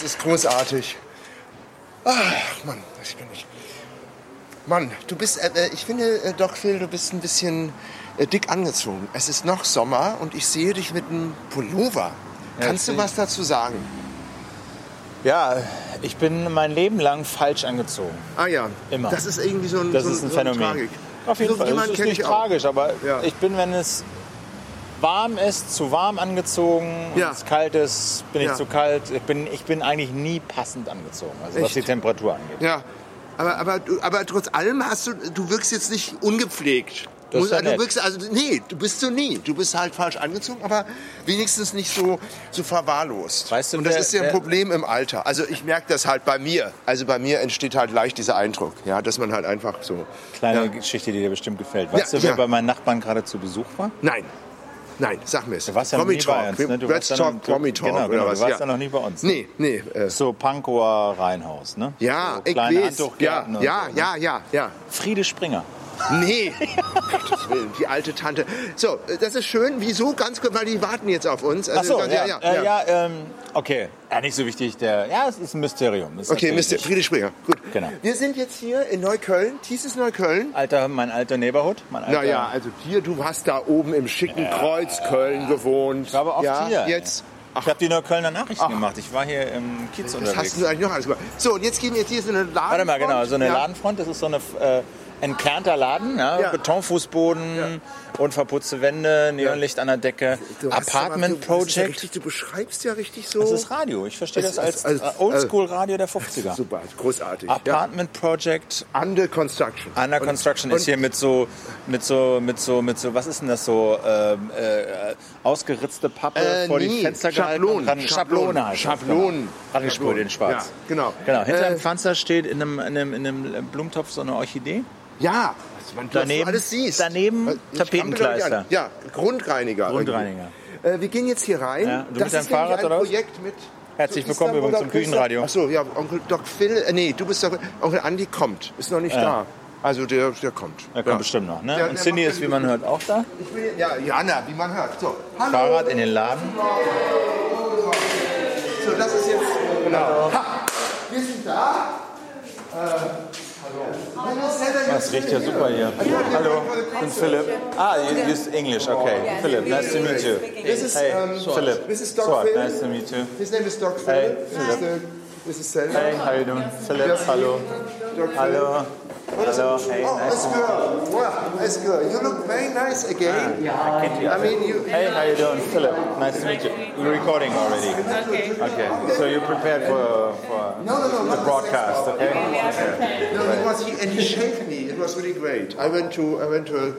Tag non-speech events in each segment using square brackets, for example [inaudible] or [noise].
das ist großartig. Ach, Mann, ich bin nicht. Mann, du bist, äh, äh, ich finde, äh, Doc Phil, du bist ein bisschen äh, dick angezogen. Es ist noch Sommer und ich sehe dich mit einem Pullover. Kannst du was dazu sagen? Ja, ich bin mein Leben lang falsch angezogen. Ah ja, Immer. Das ist irgendwie so ein, Das so ist ein so Phänomen. Tragik. Auf jeden so Fall. jemand Das ist nicht tragisch, aber Ja. ich bin, wenn es warm ist, zu warm angezogen. Ja. Wenn es kalt ist, bin Ja. ich zu kalt. Ich bin, ich bin eigentlich nie passend angezogen, also was die Temperatur angeht. Ja, aber, aber, du- aber trotz allem hast du, du wirkst jetzt nicht ungepflegt. Das ist ja du nett. wirkst, also, nee, du bist so nie. Du bist halt falsch angezogen, aber wenigstens nicht so, so verwahrlost. Weißt du, Und das wer- ist ja ein Problem im Alter. Also ich merke das halt bei mir. Also bei mir entsteht halt leicht dieser Eindruck, ja, dass man halt einfach so. Kleine Ja. Geschichte, die dir bestimmt gefällt. Weißt Ja, du, wer ja. bei meinen Nachbarn gerade zu Besuch war? Nein, nein, sag mir es. Du warst ja noch Promi nie bei Talk. uns. Ne? Du Let's warst ja talk noch, Promi Talk Genau, oder genau, was? du warst ja. noch nie bei uns. Nee, nee. Äh, So Pankower Reihenhaus, ne? ja, so ich weiß. Ja, ja, so, ne? ja, ja, ja. Friede Springer. Nee, Gottes Willen, die alte Tante. So, äh, das ist schön. Wieso? Ganz kurz, weil die warten jetzt auf uns. Ach Also, so, ganz- ja, ja, äh, ja ähm, okay. Ja, nicht so wichtig. Der, ja, es ist ein Mysterium. Ist Okay, nicht. Friede Springer. Gut. Genau. Wir sind jetzt hier in Neukölln. Ist Neukölln. Alter, mein alter Neighborhood. Mein alter, Naja, also hier, du hast da oben im schicken Kreuz Köln gewohnt. Ich aber oft ja, hier. Jetzt. Ich habe die Neuköllner Nachrichten gemacht. Ich war hier im Kiez Das unterwegs. hast du eigentlich noch alles gemacht. So, und jetzt gehen wir jetzt hier so eine Laden. Warte mal, genau, so eine ja. Ladenfront. Das ist so eine äh, entkernter Laden. Ja? Ja. Betonfußboden, unverputzte Wände, Neonlicht an der Decke. Du Apartment aber- du- ist ja Project. Richtig, du beschreibst ja richtig so. Das ist Radio. Ich verstehe das als ist- also- äh, Oldschool-Radio der 50er. Super, großartig. Ja. Apartment Project Under Construction. Under Und- Construction und- ist hier mit so, mit so, mit so, mit so, was ist denn das so, ähm, äh, ausgeritzte Pappe Äh, vor die nee, Fenster gehalten Schablonen, und dran, Schablonen, Schablone heißt das, Schablonen. Genau. Angesprüht in schwarz. Ja, genau. Genau, hinter Äh, dem Fenster steht in einem, in einem, in einem Blumentopf so eine Orchidee. Ja, was man Daneben- was alles siehst. daneben Tapetenkleister. doch Ja, Grundreiniger. Grundreiniger. Äh, wir gehen jetzt hier rein. Ja, du das mit deinem ist Fahrrad ein oder was? Projekt mit. Herzlich so willkommen übrigens zum Küchenradio. Achso, ja, Onkel Doc Phil. Äh, nee, du bist Doc. Onkel Andi kommt. Ist noch nicht Ja. da. Also der, der kommt. Da kommt ja. bestimmt noch, ne? Der- Und der Cindy ist, wie man hört, auch da. Ich bin, ja, Jana, wie man hört. So, hallo. Fahrrad in den Laden. So, das ist jetzt. Genau. Ha, wir sind da. Äh. Das riecht ja super hier. Hallo, ich bin Philipp. Ah, you use English, okay. Philipp, nice to meet you. This is, Hey, um, Philip. This is Doc Swart, Phil. nice to meet you. His name is Doc Phil. Hey, is the- This is Selma. Hey, how you doing? Philipp, hallo. Hallo. Hallo, hey, Oh, nice good. Wow. You look very nice again. Ah, yeah, I mean, you. Hey, how you doing? Philip, nice to meet you. We're recording already. Okay. Okay. So you're prepared for, for No, no, no, the broadcast, okay? No, he was he, and he shaved me. It was really great. I went to I went to a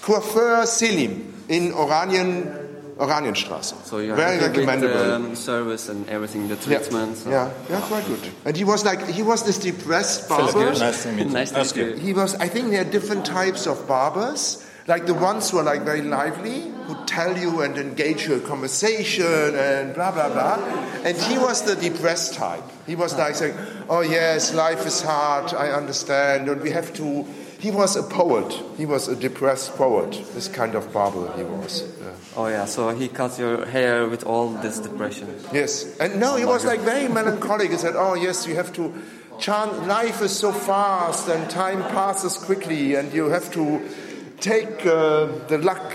coiffeur Selim in Oranien, Oranienstraße. So you're very happy with recommendable. the um, service and everything, the yeah. so- yeah, yeah, quite good. And he was like he was this depressed Philip, barber. nice to meet you. Nice to meet you. He was. I think there are different types of barbers. Like the ones who are like very lively, who tell you and engage your conversation and blah blah blah. And he was the depressed type. He was like saying, "Oh yes, life is hard. I understand, and we have to." He was a poet. He was a depressed poet. This kind of barber he was. Yeah. Oh yeah, so he cut your hair with all this depression. Yes, and no, he was like very melancholic. He said, "Oh yes, you have to. Chant, life is so fast, and time passes quickly, and you have to take uh, the luck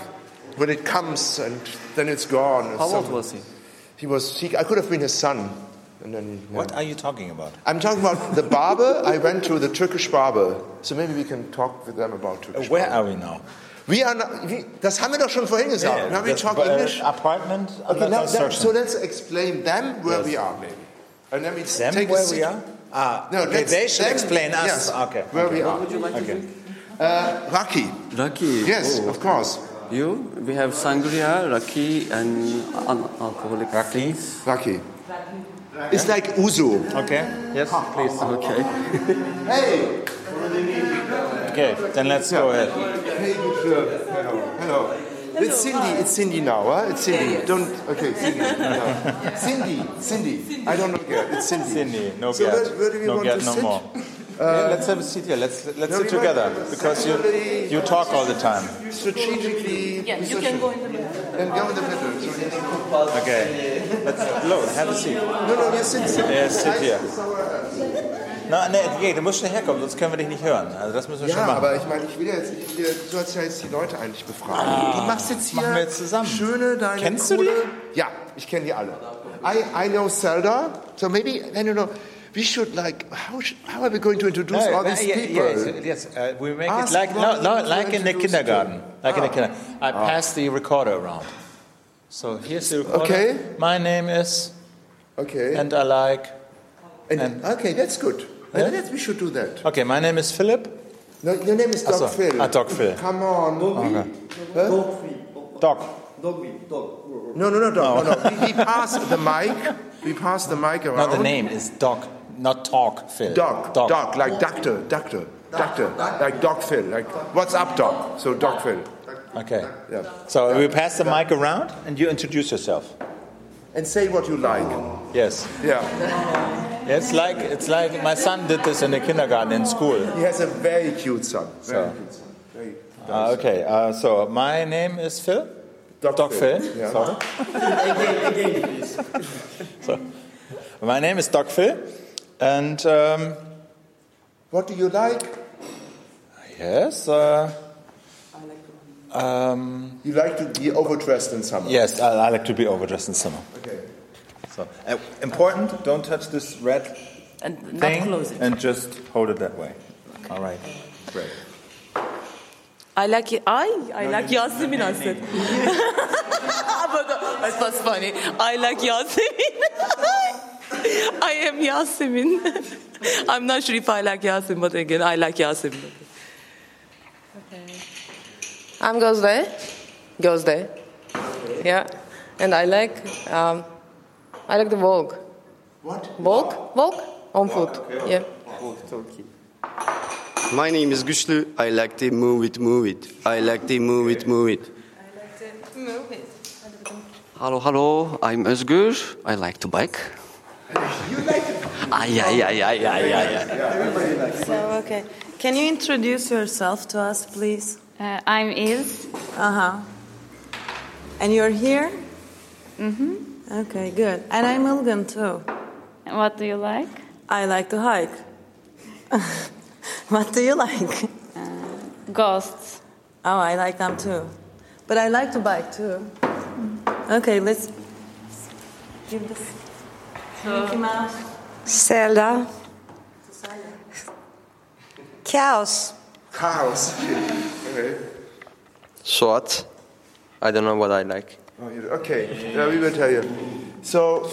when it comes, and then it's gone." How old was he? he? Was he? I could have been his son. And then, he- What are you talking about? I'm talking about the barber. I went to the Turkish barber, so maybe we can talk with them about Turkish. Where barber. are we now? We are. Not, we, das haben wir doch schon vorhin gesagt. Now we That's, talk uh, English. Apartment Okay, now, that, so let's explain them where Yes. we are, maybe. And then we Them take a where seat. we are? Ah, No, okay, let's- they should them- explain us. yes, Okay. Where okay. we are. Would you like to Okay. drink? Uh, Raki. Raki. Yes, Oh. of course. You? We have sangria, raki, and alcoholic Raki? things. Raki. It's like Ouzo. Okay. Yes, please. Okay. [laughs] Hey! Okay, then let's go ahead. Hey, good. Hello. Hello. It's Cindy. It's Cindy now, huh? It's Cindy. Don't. Okay, Cindy. [laughs] No. Cindy. Cindy. I don't know yet. It's Cindy. Cindy, no so Gerd. Where, where do we No want Gerd to no sit? more. Uh, yeah, let's have a seat here. Let's let's No, sit together might- because you you talk all the time. Strategically Yeah, you can go in the middle. And go in the middle. So. Okay. Let's load. Have a seat. No, no, you sit somewhere. Yeah, sit here. Uh, Na, nee, nee, du musst schnell herkommen, sonst können wir dich nicht hören. Also das müssen wir Ja, schon machen. aber ich meine, ich will ja jetzt, ich will, ja- du hast ja jetzt die Leute eigentlich befragt. du machst jetzt hier machen wir jetzt zusammen. schöne deine Kennst du coole, die? Ja, ich kenne die alle. I, I know Zelda, so maybe, I don't know, we should like, how, should, how are we going to introduce all these yeah, people? yes, yes. Uh, we make Ask it like no, no, to like in the kindergarten. Like in the Ah. kindergarten. I pass the recorder around. So here's the recorder. Okay. My name is, Okay, and I like. And, okay, that's good. Yeah? That's, we should do that. Okay, my name is Philip. No, your name is Doc so, Phil. ah, Doc Phil. Come on. Okay. Huh? Doc. No, no, no, Doc. No, no. We, we pass the mic. We pass the mic around. No, the name is Doc, not Talk Phil. Doc, Doc. Doc, like doctor, doctor, doctor, like Doc Phil, like what's up, Doc? So Doc Phil. Okay. Yeah. So we pass the mic around, and you introduce yourself. And say what you like. Yes. Yeah. Yeah, It's like it's like my son did this in the kindergarten in school. He has a very cute son. Very So. cute son. Very Uh, okay. Uh, so my name is Phil. Doc, Doc Phil. Yeah. Sorry. [laughs] so, my name is Doc Phil, and um, What do you like? yes, uh, um, You like to be overdressed in summer. yes, I, I like to be overdressed in summer. Okay. So uh, important, don't touch this red And not thing, close it. and just hold it that way. All right. Great. I like it. I I like Yasemin. I said. but [laughs] that was funny. I like Yasemin. [laughs] I am Yasemin. [laughs] I'm not sure if I like Yasemin, but again, I like Yasemin. I'm Gözde. Gözde. Yeah. And I like um, I like the Vogue. What? Vogue? Vogue? On foot. Yeah. My name is Güçlü. I like to move it, move it. I like to move it, move it. Hallo, hallo, I'm Özgür. I like to bike. you like Ah, yeah, yeah, yeah, yeah, yeah, yeah. So, okay. Can you introduce yourself to us, please? Uh, I'm Iz. Uh huh. And you're here? Mm hmm. Okay, good. And I'm Ilgun too. And What do you like? I like to hike. [laughs] what do you like? Ghosts. Oh, I like them too. But I like to bike too. Okay, let's give this. Mickey Mouse. Selda. Chaos. Chaos. Okay. Suat. I don't know what I like. Oh, okay. Yeah, we will tell you. So,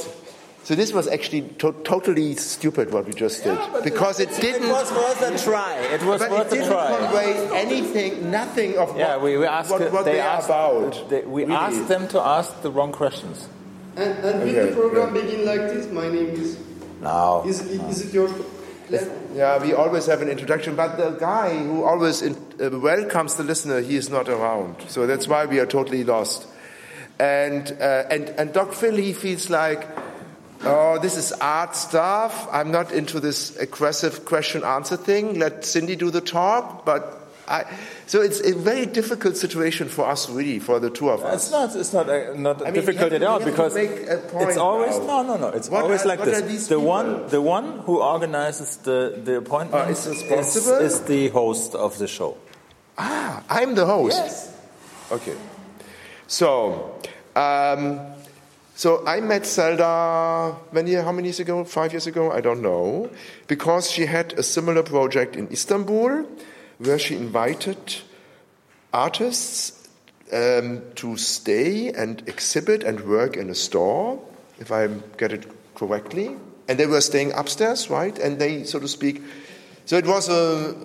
so this was actually to- totally stupid what we just did because it didn't. It was worth a try. It was but worth it a didn't try. convey anything, nothing of Yeah, what, we, we asked. what, what they they, asked, are about. they- we Really. asked them to ask the wrong questions. And, and will the program begin like this? My name is. No. Is, is it your. Yeah, we always have an introduction, but the guy who always in, uh, welcomes the listener, he is not around. So that's why we are totally lost. And, uh, and, and Doc Phil, he feels like, oh, this is art stuff. I'm not into this aggressive question answer thing. Let Cindy do the talk. But I, so it's a very difficult situation for us, really, for the two of us. It's not. It's not. Uh, not I mean, difficult at all we have to because make a point it's always now. no, no, no. It's What always are- like this. the people? one, the one who organizes the the appointment Uh, is is the host of the show. Ah, I'm the host. Yes. Okay. So, um, so I met Selda many, how many years ago? Five years ago? I don't know. Because she had a similar project in Istanbul where she invited artists um, to stay and exhibit and work in a store, if I get it correctly. And they were staying upstairs, right? And they, so to speak, so it was a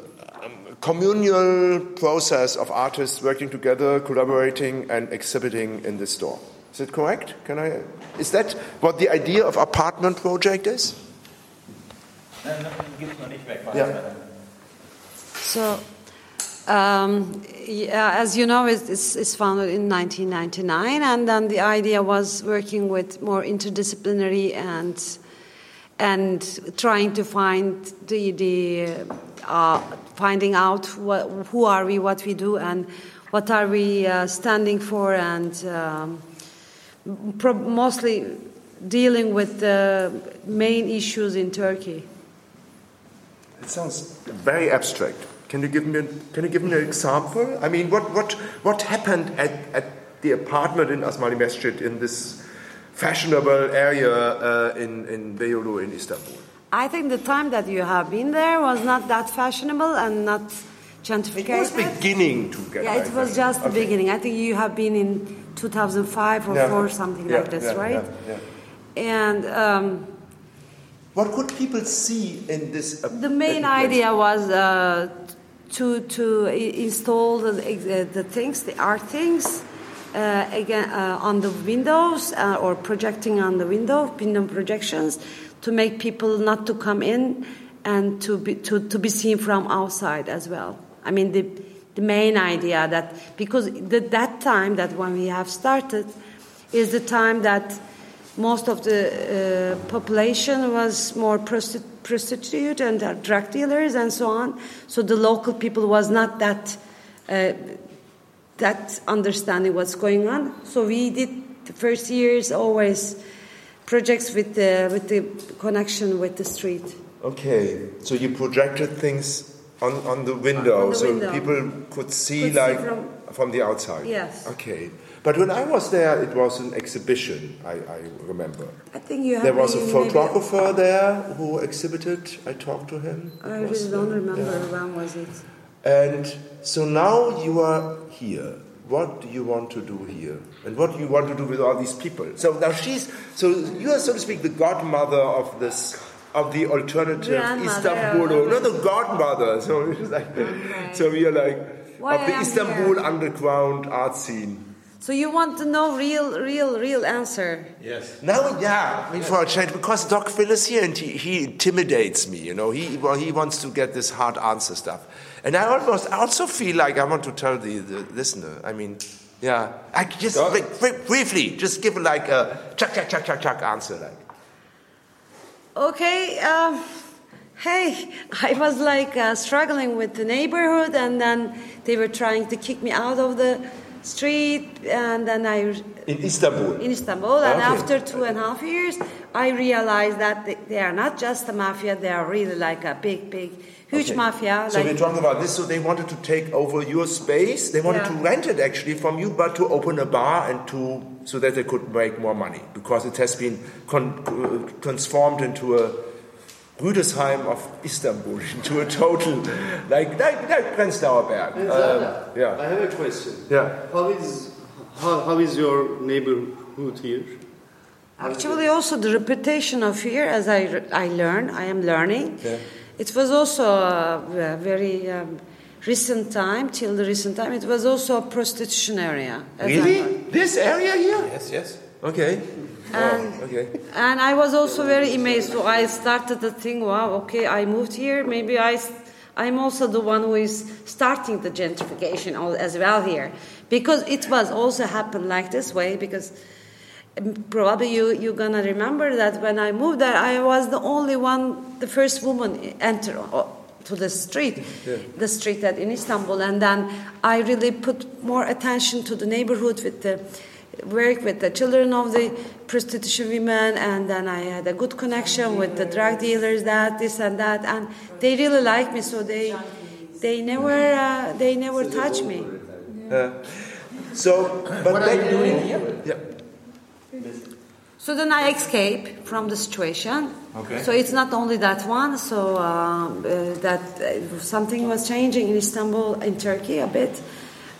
um, communal process of artists working together, collaborating, and exhibiting in the store. Is it correct? Can I? Is that what the idea of apartment project is? Yeah. So, um, yeah, as you know, it's, it's, it's founded in 1999, and then the idea was working with more interdisciplinary and and trying to find the, the uh, finding out what, who are we, what we do, and what are we uh, standing for, and um, pro- mostly dealing with the main issues in Turkey. It sounds very abstract. Can you give me an, can you give me an example? I mean, what what what happened at, at the apartment in Asmalımescit in this fashionable area uh, in in Beyoğlu in Istanbul? I think the time that you have been there was not that fashionable and not gentrified. It was beginning to get. Yeah, it was just the Okay. beginning. I think you have been in 2005 or Yeah. 4, something Yeah, like this, yeah, right? And um, What could people see in this? the main idea was uh, to to install the, uh, the things, the art things, uh, again uh, on the windows uh, or projecting on the window, window projections, to make people not to come in and to be to, to be seen from outside as well. I mean the the main idea that because the, that time that when we have started is the time that most of the uh, population was more prosti- prostitute and uh, drug dealers and so on. So the local people was not that uh, that understanding what's going on. So we did the first years always projects with the with the connection with the street. Okay, so you projected things on, on the window, On the so window. people could see Could see like from- from, the outside. Yes. Okay, but when I was there, it was an exhibition. I, I remember. I think you have There was a photographer there who exhibited. I talked to him. It I really don't remember yeah. when was it. And so now you are here. What do you want to do here? And what do you want to do with all these people? So now she's, so you are, so to speak, the godmother of this, of the alternative. Istanbul, not the godmother. So it's [laughs] like, so we are like, Why of the Istanbul underground art scene. So you want to know real, real, real answer? Yes. Now, yeah, I mean, for a change, because Doc Phil is here and he, he intimidates me, you know. He, well, he wants to get this hard answer stuff. And I almost I also feel like I want to tell the, the listener, I mean, yeah, I just Doc? bri- bri- briefly, just give like a chuck, chuck, chuck, chuck, chuck answer. Like, Okay, um, hey, [laughs] I was like uh, struggling with the neighborhood, and then they were trying to kick me out of the street, and then I in Istanbul. in Istanbul. And Okay. after two and a half years, I realized that they, are not just a mafia; they are really like a big, big, huge Okay. mafia. So like, we're talking about this. So they wanted to take over your space. They wanted Yeah. to rent it actually from you, but to open a bar and to so that they could make more money because it has been con- transformed into a Rüdesheim of Istanbul, [laughs] into a total like like, like Prenzlauer Berg. Um, yeah. I have a question. Yeah. How is how, how is your neighborhood here? Actually, also the reputation of here, as I, I learn, I am learning. Yeah. It was also a, a very um, recent time, till the recent time, it was also a prostitution area. Really? This area here? Yes, yes. Okay. And- oh, okay. And I was also very amazed. So I started to think, wow, okay, I moved here. Maybe I, I'm also the one who is starting the gentrification as well here, because it was also happened like this way. Because um, probably you you're gonna remember that when I moved there, I was the only one, the first woman enter to the street, Yeah. the street that in Istanbul, and then I really put more attention to the neighborhood with the work with the children of the prostitution women and then I had a good connection with the drug dealers that this and that and they really like me so they they never uh, they never touch me Uh, so, but What are you doing here? Yeah. so then I escape from the situation Okay. so it's not only that one so um, uh, that uh, something was changing in Istanbul in Turkey a bit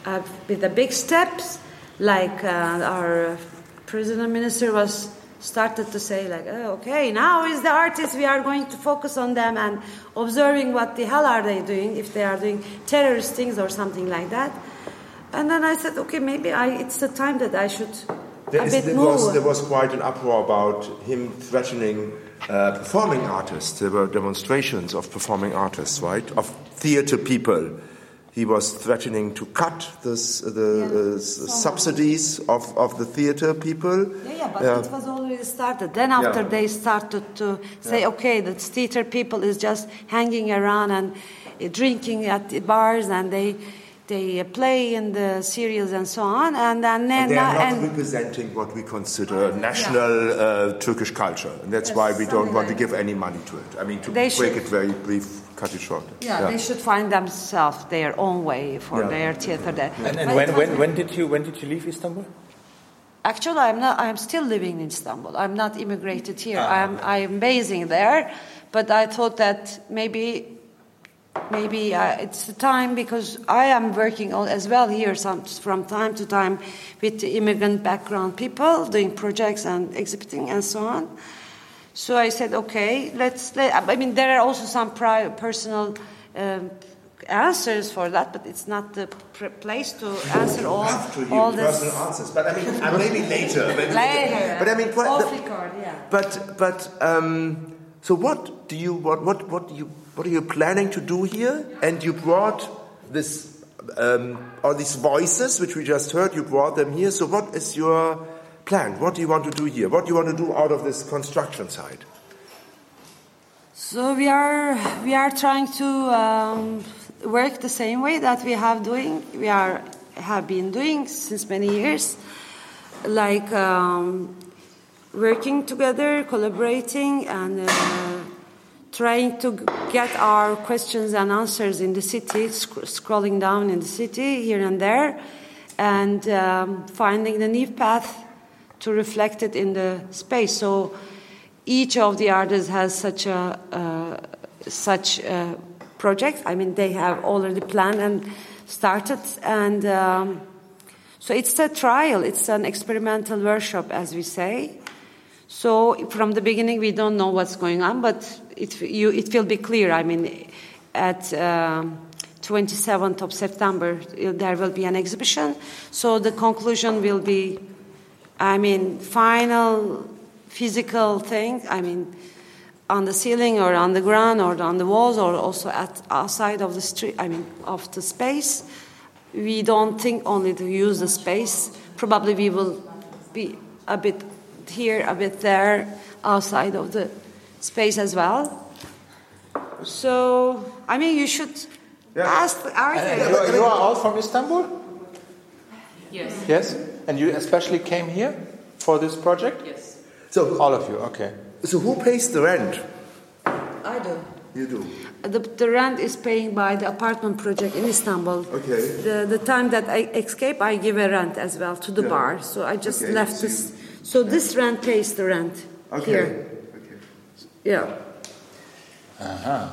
uh, with the big steps like uh, our president minister was started to say like oh, okay now is the artists we are going to focus on them and observing what the hell are they doing if they are doing terrorist things or something like that and then i said okay maybe I, it's the time that i should There, a is, bit there, was, there was quite an uproar about him threatening uh, performing artists. There were demonstrations of performing artists, right? Of theater people he was threatening to cut this, the uh, s- subsidies of, of the theater people. Yeah, yeah, but Yeah. it was already started. Then after Yeah. they started to say, okay, the theater people is just hanging around and drinking at the bars, and they they uh, play in the serials and so on, and then And they are not and, representing what we consider national uh, Turkish culture, and that's why we don't want to give any money to it. I mean, to They break should- it very brief, cut it short. yeah, they should find themselves their own way for Yeah. their theater. There. And, and when, when, when did you when did you leave Istanbul? Actually, I'm not. I'm still living in Istanbul. I'm not immigrated here. Ah, I'm I'm basing there, but I thought that maybe, maybe uh, it's the time because I am working on, as well here some, from time to time with the immigrant background people doing projects and exhibiting and so on. So I said, okay, let's. Let, I mean, there are also some personal. Um, answers for that but it's not the pr- place to answer all to all this personal answers, but I mean, uh, maybe later. Maybe Later. But I mean, what, the- record, yeah. But but um, so what do you what what what do you what are you planning to do here? And you brought this um, all these voices which we just heard. You brought them here. So what is your plan? What do you want to do here? What do you want to do out of this construction site? So we are we are trying to um, work the same way that we have doing we are have been doing since many years, like um, working together, collaborating, and uh, trying to get our questions and answers in the city, sc- scrolling down in the city here and there, and um, finding the new path to reflect it in the space. So each of the artists has such a uh, such a project. I mean, they have already planned and started, and um, so it's a trial. It's an experimental workshop, as we say. So from the beginning, we don't know what's going on, but it you, it will be clear. I mean, at um, 27th of September, uh, there will be an exhibition. So the conclusion will be, I mean, final physical thing. I mean, on the ceiling or on the ground or on the walls or also at outside of the street. I mean, of the space. We don't think only to use the space. Probably we will be a bit here, a bit there, outside of the space as well. So, I mean, you should ask the uh, And you, are, you are all from Istanbul? Yes. Yes. And you especially came here for this project? Yes. So All of you. Okay. so who pays the rent? I do. You do. The, the rent is paying by the apartment project in Istanbul. Okay. The, the time that I escape, I give a rent as well to the Yeah. bar. So I just Okay, left so this. So this rent pays the rent Okay. here. Yeah. Uh-huh.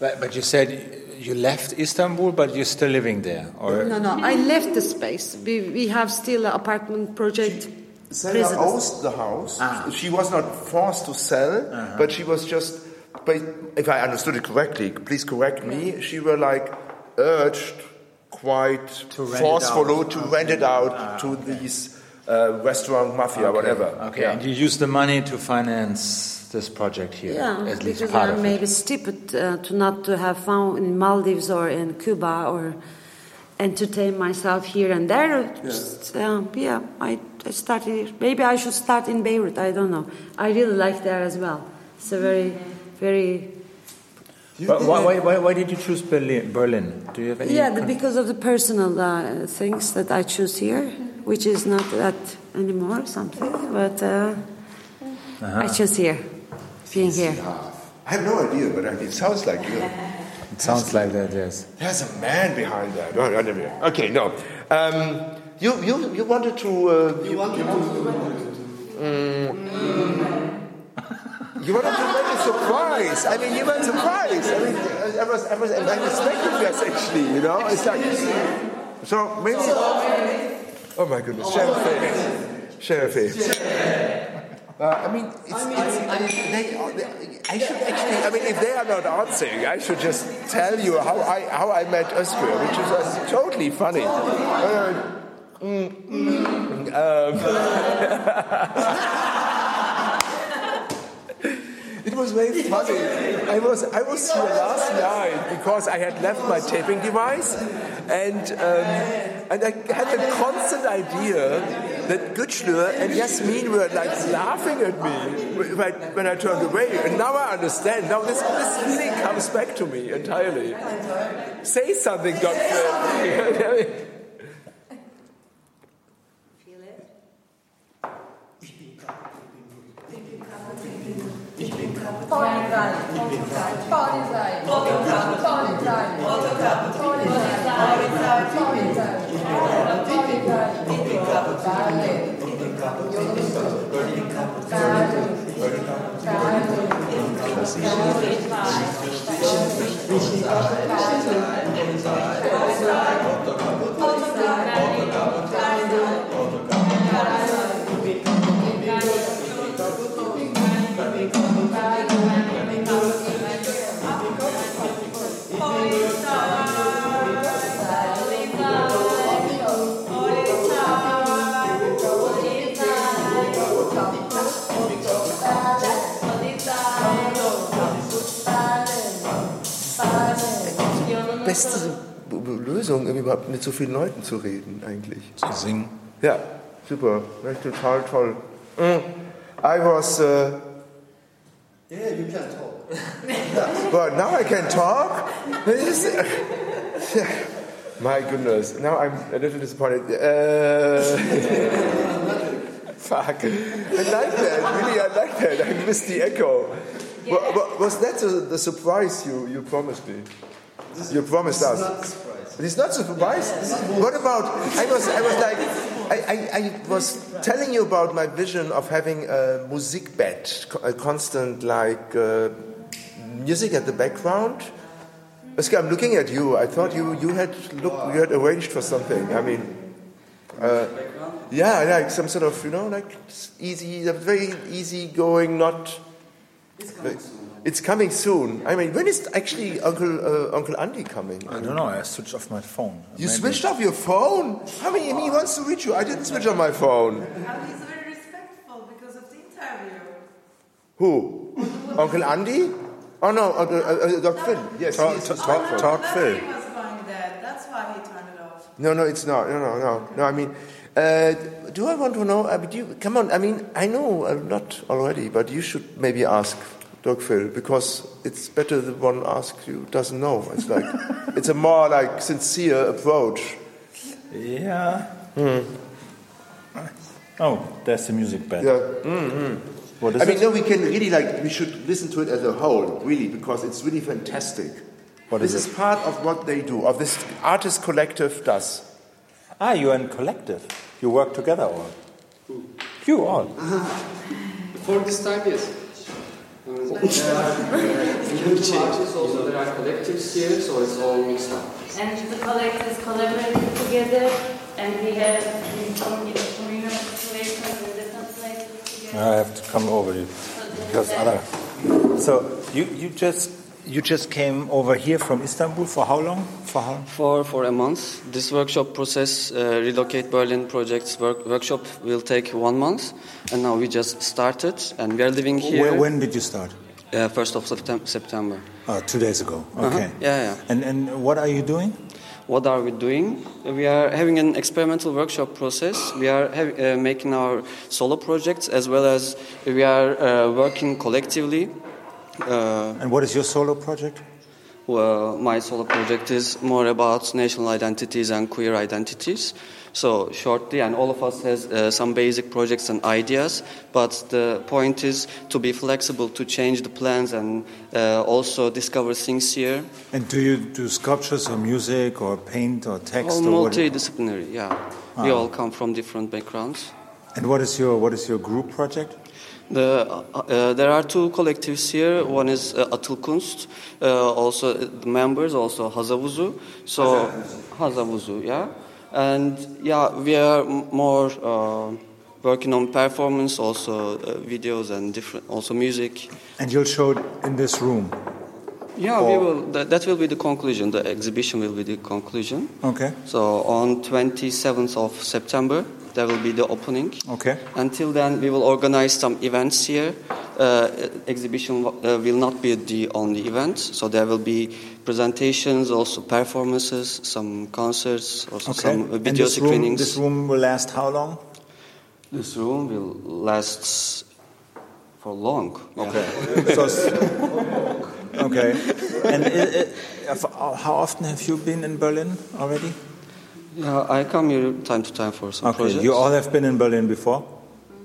But, but you said you left Istanbul, but you're still living there, or No, no. I left the space. We, we have still an apartment project. Sarah residence. owns the house. Ah. She was not forced to sell, uh-huh. but she was just, but if I understood it correctly, please correct me, she were like urged quite To rent it forcefully out. to rent it out ah, to these uh, restaurant mafia, whatever. Okay, Yeah. and you use the money to finance this project here, Yeah, at least because part I'm of maybe stupid uh, to not to have fun in Maldives or in Cuba or entertain myself here and there. Just, uh, yeah, I, I started. here. Maybe I should start in Beirut. I don't know. I really like there as well. It's a very, very. But why, why, why, why did you choose Berlin? Berlin? Do you have any? Yeah, because of the personal uh, things that I choose here, which is not that anymore something, but uh, Uh-huh. I choose here, being here. I have no idea, but it sounds like you. It sounds like that. Yes. There's a man behind that. Oh. Okay, no. Um, you, you, you wanted to. Uh, you, wanted You wanted to make a surprise. I mean, you were surprised. I mean, I was, I was, I was expecting this actually. You know, it's like so maybe. Oh my goodness, Sheriff, Sheriff. Uh, I mean, it's, it's, I, mean, they, are- they, I should actually. I mean, if they are not answering, I should just tell you how I how I met Özgür, which is uh, totally funny. Uh, mm, mm, um, [laughs] it was very funny. I was I was here last night because I had left my taping device, and um, and I had the constant idea that Güçlü and Yasmin were like laughing at me when, when I turned away, and now I understand. Now this this feeling comes back to me entirely. Say something, Doctor. [laughs] beste B- B- Lösung, überhaupt mit so vielen Leuten zu reden, eigentlich. Zu singen. Ja, super. Echt total toll. Mm. I was. Uh, Yeah, you can talk. [laughs] but now I can talk? Is- My goodness. Now I'm a little disappointed. Uh, [laughs] fuck. I like that. Really, I like that. I missed the echo. Wa- was that the, the surprise you, you promised me? You promised us. Surprised. It's not surprise. What about? I was, I was like, I, I, I was telling you about my vision of having a Musikbett, a constant like uh, music at the background. Parce I'm looking at you. I thought you, you had look, you had arranged for something. I mean, uh, yeah, like some sort of you know, like easy, very easy going, not. It's coming soon. I mean, when is actually Uncle uh, Uncle Andy coming? I don't know. I switched off my phone. You Maybe- switched off your phone? How many he wants to reach you? I didn't switch on my phone. He's very respectful because of the interview. Who? Uncle Andy? Oh no, uh, uh, uh, Dr. Phil. Yes, Talk- he is talk- respectful. talk Phil. He was going there. That's why he turned it off. No, no, it's not. No, no, no, no. I mean, uh, do I want to know? Uh, but you, come on. I mean, I know a lot already, but you should maybe ask Doc Phil because it's better the one asks you doesn't know. It's like [laughs] it's a more like sincere approach. Yeah. Mm. Oh, there's the music bed. Yeah. mm What is I mean, no, we can really like we should listen to it as a whole, really, because it's really fantastic. What this is is part of what they do, of this artist collective does. Ah, you're in collective. You work together all. You all. [laughs] For this time, yes. There are new changes, also there are collectives here, so it's all mixed up. And the collectives collaborated together, and we have places in different places together. I have to come over you because other. So you, you just you just came over here from Istanbul for how long? For how? For, for a month. This workshop process, uh, Relocate Berlin projects work, workshop will take one month, and now we just started, and we are living here. Where, when did you start? Uh, first of Septem- September. Oh, two days ago. Uh-huh. Okay. Yeah, yeah. And and what are you doing? What are we doing? We are having an experimental workshop process. We are uh, making our solo projects as well as we are uh, working collectively. Uh, And what is your solo project? Well, my solo project is more about national identities and queer identities. So shortly, and all of us has uh, some basic projects and ideas, but the point is to be flexible, to change the plans, and uh, also discover things here. And do you do sculptures or music or paint or text All or what? multidisciplinary, yeah. We Ah. all come from different backgrounds. And what is your what is your group project? The, uh, uh, there are two collectives here. One is uh, Atıl Kunst, uh, also uh, the members, also Hazavuzu. So Hazavuzu, yeah. And yeah, we are more uh, working on performance, also uh, videos and different, also music. And you'll show it in this room. Yeah, we will. That, that will be the conclusion. The exhibition will be the conclusion. Okay. So on 27th of September, there will be the opening. Okay. Until then, we will organize some events here. uh, exhibition uh, will not be the only event. So there will be presentations, also performances, some concerts, also some uh, And video this room, screenings. this room will last how long? This room will last for long. Okay. [laughs] so, okay. And how often have you been in Berlin already? Yeah, I come here time to time for some Okay. projects. You all have been in Berlin before?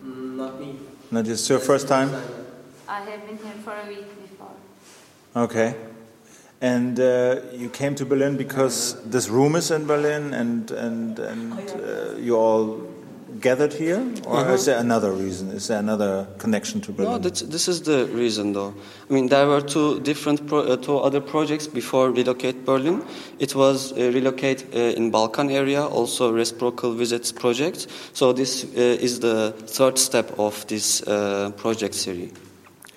Not me. Not just your first time? I have been here for a week before. Okay. And uh, you came to Berlin because this room is in Berlin and, and, and uh, you all gathered here? Or Uh-huh. is there another reason? Is there another connection to Berlin? No, this is the reason, though. I mean, there were two different, pro, uh, two other projects before relocate Berlin. It was uh, relocate uh, in Balkan area, also reciprocal visits project. So this uh, is the third step of this uh, project series,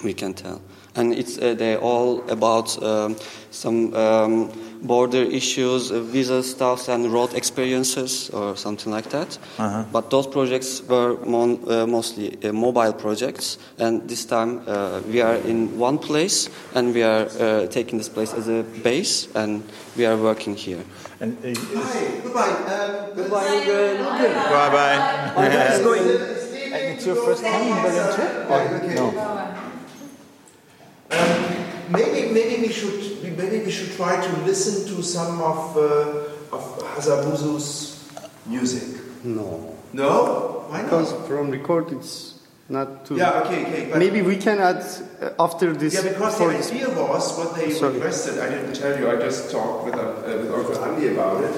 we can tell, and it's uh, they're all about um, some um, border issues, uh, visa stuffs, and road experiences, or something like that. Uh-huh. But those projects were mon, uh, mostly uh, mobile projects, and this time uh, we are in one place, and we are uh, taking this place as a base, and we are working here. And, uh, Hi, goodbye. Um, Goodbye, Bye bye. It's going. And it's your first time in Berlin too? Or no? Maybe, maybe we should, maybe we should try to listen to some of uh, of Hazavuzu's music. No. No? Why not? Because from record it's not too. Yeah, okay, okay, but- Maybe we can add uh, after this. Yeah, because for the this- idea was what they Sorry. requested. I didn't tell you. I just talked with, uh, with Uncle Andy about it.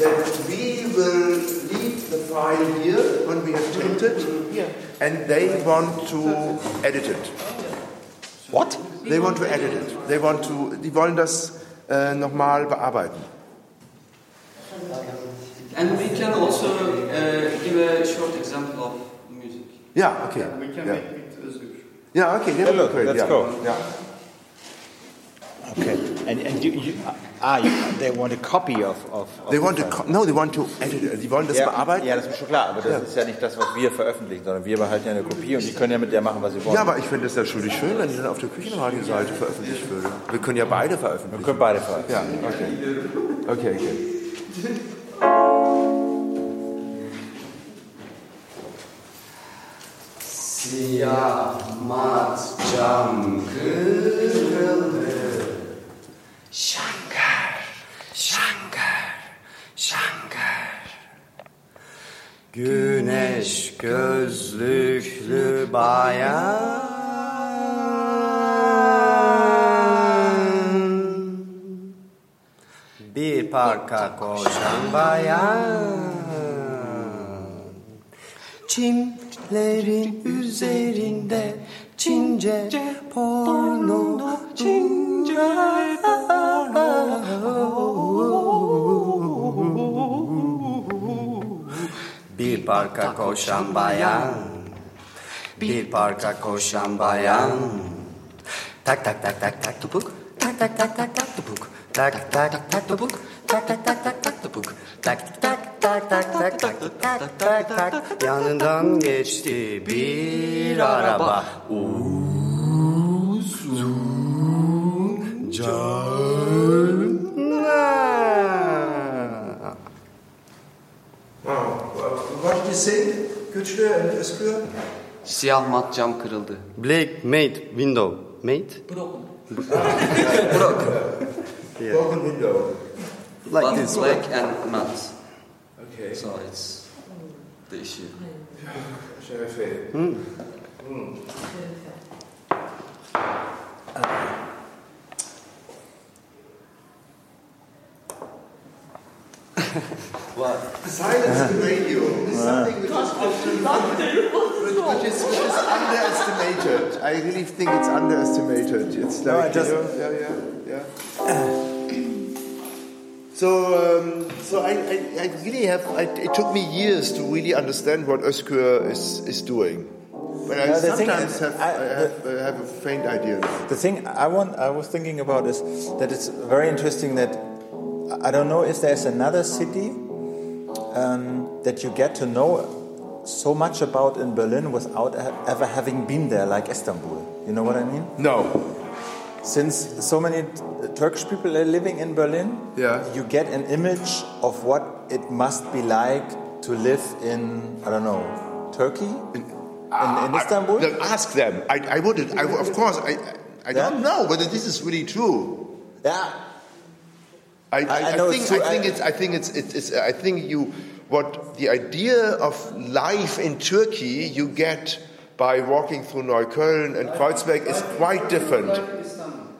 That we will leave the file here when we have printed, it, and they want to edit it. What? They want to edit it. They want to. Die wollen das äh, nochmal bearbeiten. And we can also uh, give a short example of music. Yeah. Okay. We can yeah. make it Özgür. Yeah. Okay. that would be look, great. let's yeah. go. Yeah. Okay. And, and you, you, ah, they want a copy of. of, of They the want to. file. co- No, they want to edit it. Die wollen das ja, bearbeiten. ja, das ist schon klar, aber das Ja. ist ja nicht das, was wir veröffentlichen, sondern wir behalten ja eine Kopie und die können ja mit der machen, was sie wollen. Ja, aber ich finde es natürlich schön, wenn die dann auf der Küchenradioseite veröffentlicht würde. Wir können ja beide veröffentlichen. wir können beide veröffentlichen. Ja, okay. Okay, okay. Siyah mat cam kırıldı Şankar, Şankar, Şankar Güneş gözlüklü bayan. Bir parka koşan bayan. Çimlerin üzerinde Çince porno. Çince parka koşan bayan Bir parka koşan bayan Tak tak tak tak tak topuk Tak tak tak tak tak topuk Tak tak tak topuk Tak tak tak tak tak topuk Tak tak tak tak tak tak tak tak tak Yanından geçti bir araba Uzunca What? Güçlü Özgür? Siyah mat cam kırıldı. Black made window. Made? [laughs] Broken window. Like But this. black and matte. Okay. So it's the issue. Şerefe. [laughs] Silence in radio is something which is often which, which is which is underestimated. I really think it's underestimated. It's like No, I just- yeah, yeah, yeah. So, um, so I, I, I really have. I, it took me years to really understand what Özgür is is doing. But I No, sometimes is, have, I- I have, I have a faint idea. The thing I want, I was thinking about is that it's very interesting that I don't know if there's another city um, that you get to know so much about in Berlin without ever having been there, like Istanbul. You know what I mean? No. Since so many Turkish people are living in Berlin, Yeah. you get an image of what it must be like to live in, I don't know, Turkey? In, in Istanbul? No, ask them. I, I wouldn't. I, of course, I, I don't know whether this is really true. Yeah. I, I, I I know think it's true. I think it's I think it's, it's, it's I think you what the idea of life in Turkey you get by walking through Neukölln and Kreuzberg is quite different.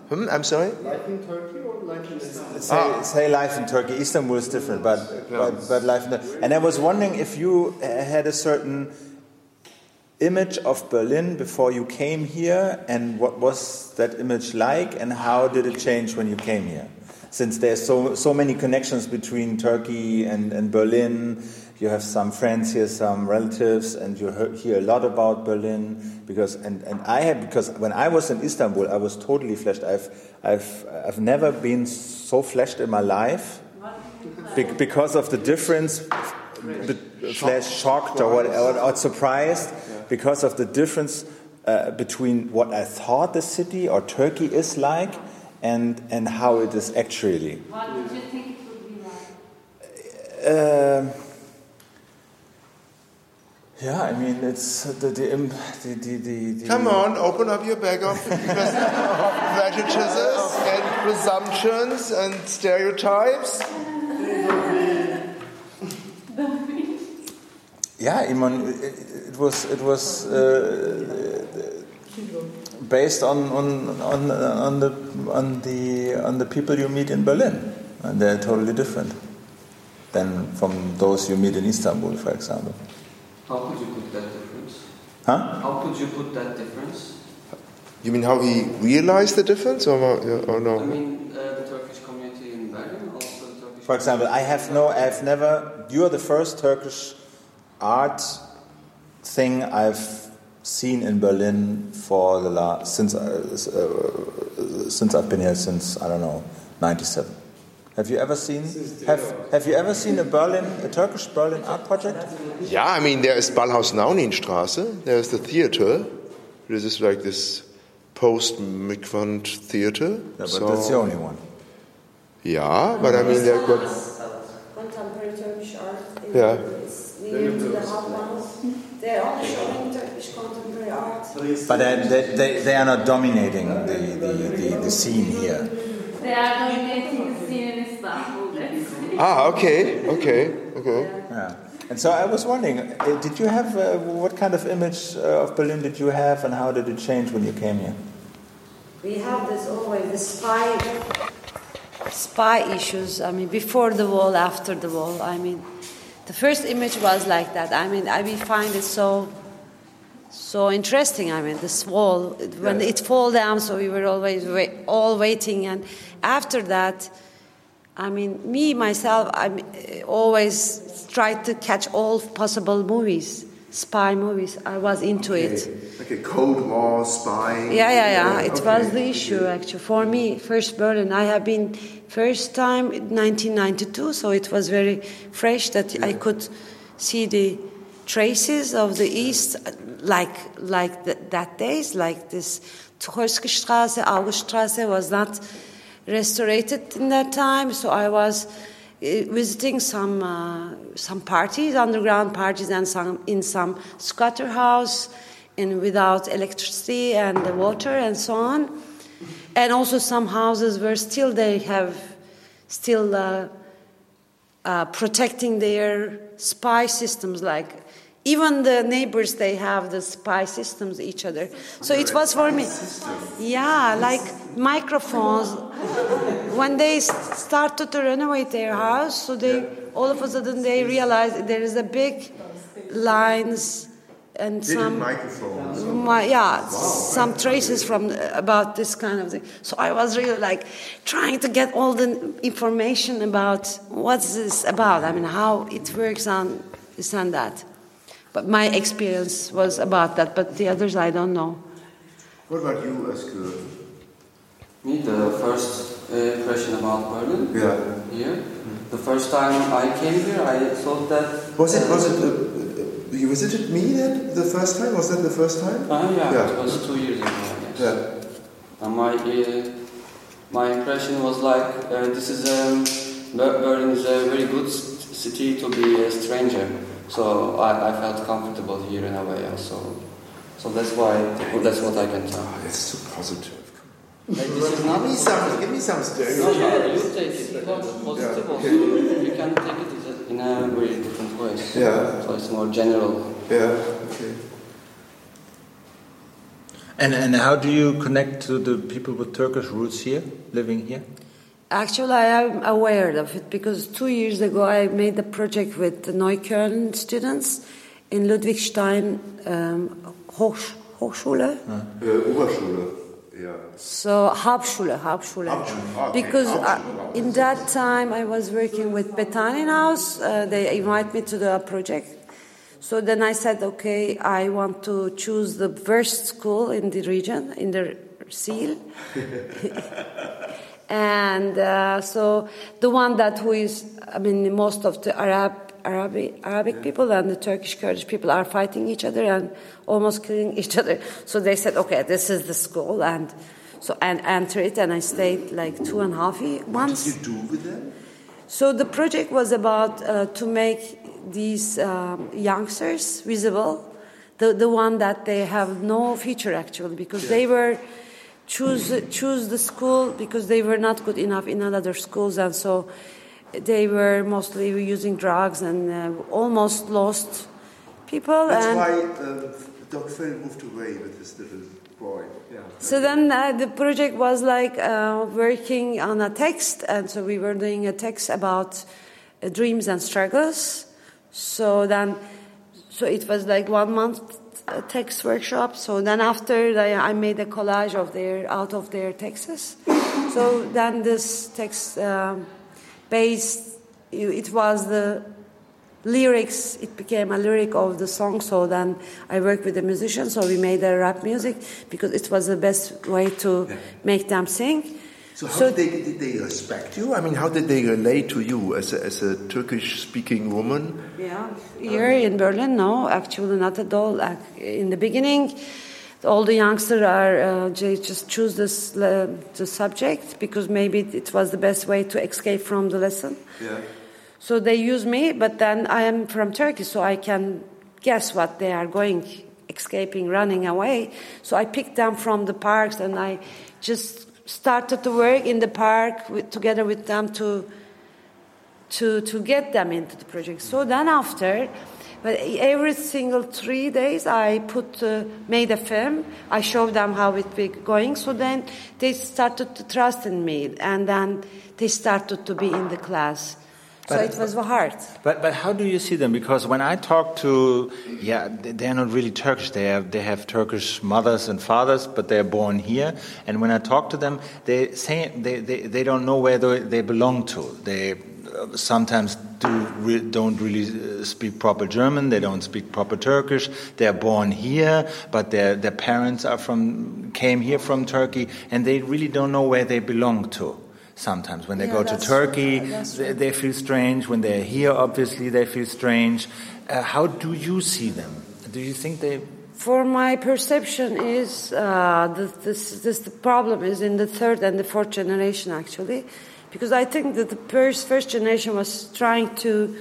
Hmm? I'm sorry. Life in Turkey or life in Istanbul? Say, Ah. say life in Turkey. Istanbul is different, but but, but life in and I was wondering if you uh, had a certain image of Berlin before you came here, and what was that image like, and how did it change when you came here? Since there's so so many connections between Turkey and, and Berlin, you have some friends here, some relatives, and you hear, a lot about Berlin. Because and, and I had because when I was in Istanbul, I was totally flashed. I've I've I've never been so flashed in my life be- because of the difference. be- Flash shocked or, what, or, or surprised because of the difference uh, between what I thought the city or Turkey is like and and how it is actually. What did you think it would be like? Um, yeah, I mean it's the the the, the, the, the Come on, open up your bag of, of prejudices and presumptions and stereotypes. [laughs] Yeah, Iman, it, it was it was uh, based on on on on the on the on the people you meet in Berlin, and they're totally different than from those you meet in Istanbul, for example. How could you put that difference? Huh? How could you put that difference? You mean how he realized the difference, or, or no? I mean, uh, the Turkish community in Berlin, also the Turkish. For example, I have no, I've never. You're the first Turkish art thing I've seen in Berlin for the last since uh, uh, since I've been here since I don't know '97. Have you ever seen? Have Have you ever seen a Berlin, a Turkish Berlin art project? Yeah, I mean, there is Ballhaus Nauninstraße. There's the theater. This is like this post-Migrant theater. Yeah, but that's the only one. Yeah, but I mean, they've got. Contemporary Turkish art. Yeah. It's near to the Hauptbahnhof. They're all showing Turkish contemporary art. But they, they, they, they are not dominating the, the, the, the scene here. They are dominating the scene in Istanbul. Ah, okay, okay, okay. Yeah. And so I was wondering, uh, did you have uh, what kind of image uh, of Berlin did you have, and how did it change when you came here? We have this always the spy spy issues. I mean, before the wall, after the wall. I mean, the first image was like that. I mean, I we find it so so interesting. I mean, this wall when it fall down, so we were always wait, all waiting, and after that. I mean, me myself, I eh, always tried to catch all possible movies, spy movies. I was into it. Like a Cold War spy. Yeah, yeah, yeah. It okay. was the issue actually for me. First Berlin. I have been first time in 1992, so it was very fresh that I could see the traces of the East, like like th- that days, like this Tucholsky Straße, Auguststraße was not restorated in that time. So I was uh, visiting some uh, some parties, underground parties, and some in some squatter house, and without electricity and the water and so on. And also some houses where still they have still uh, uh, protecting their spy systems, like. Even the neighbors, they have the spy systems each other. So it was for me, yeah, like microphones. When they started to renovate their house, so they all of a sudden they realized there is a big lines and some microphones. my, yeah, some traces from about this kind of thing. So I was really like trying to get all the information about what's this about. I mean, how it works on this and that. But my experience was about that. But the others, I don't know. What about you, Özgür? Me, the first uh, impression about Berlin. Yeah. Here, the first time I came here, I thought that. Was it, was it, uh, uh, you visited me then the first time? Was that the first time? Uh, yeah, Yeah. it was two years ago. I guess. Yeah. And my uh, my impression was like uh, this is a Berlin is a very good city to be a stranger. So I, I felt comfortable here in a way also. So that's why that's what I can tell. Ah, oh, it's too positive. Like, this is not Give me some, give me some No, stereotypes. you, you take it it's positive Yeah, also. You can take it in a very different way. Yeah. So it's more general. Yeah, okay. And and how do you connect to the people with Turkish roots here, living here? Actually, I am aware of it because two years ago I made a project with the Neukölln students in Ludwigstein um, Hochsch- Hochschule. Uh, Oberschule. Yeah. So Hauptschule, Hauptschule. Hauptschule, okay, Because uh, in that time I was working with Bethanien House. Uh, they invite me to the project. So then I said, okay, I want to choose the worst school in the region, in the seal. [laughs] [laughs] and uh, so the one that who is, I mean, most of the Arab, Arabic, Arabic people and the Turkish Kurdish people are fighting each other and almost killing each other. So they said, okay, this is the school, and so and enter it, and I stayed like two and a half months. What did you do with them? So the project was about uh, to make these um, youngsters visible, the the one that they have no future actually, because they were choose choose the school because they were not good enough in other schools, and so they were mostly using drugs and uh, almost lost people. That's and why um, Doc Phil moved away with his little boy. Yeah. So then uh, the project was like uh, working on a text, and so we were doing a text about uh, dreams and struggles. So then, so it was like one month text workshop. So then after I, I made a collage of their out of their texts. So then this text um, based, it was the lyrics it became a lyric of the song so then i worked with the musicians so we made a rap music because it was the best way to make them sing So how did, they, did they respect you? I mean, how did they relate to you as a, as a Turkish-speaking woman? yeah here in berlin no actually not at all Like, in the beginning all the youngsters are uh, they just choose this uh, the subject because maybe it was the best way to escape from the lesson Yeah. So they use me, but then I am from Turkey, so I can guess what they are going, escaping, running away. So I picked them from the parks and I just started to work in the park with, together with them to, to, to get them into the project. So then after, but every single three days I put, uh, made a film. I showed them how it be going. So then they started to trust in me and then they started to be in the class. So it was hard. But but how do you see them? Because when I talk to yeah, they- they're not really Turkish. They have they have Turkish mothers and fathers, but they're born here. And when I talk to them, they say they they, they don't know where they, they belong to. They uh, sometimes do re, don't really uh, speak proper German. They don't speak proper Turkish. They're born here, but their their parents are from came here from Turkey, and they really don't know where they belong to. Sometimes when they Yeah, go to Turkey. They, they feel strange. When they're here, obviously, they feel strange. Uh, how do you see them? Do you think they. For my perception is uh, the, this, this the problem is in the third and the fourth generation actually, because I think that the first first generation was trying to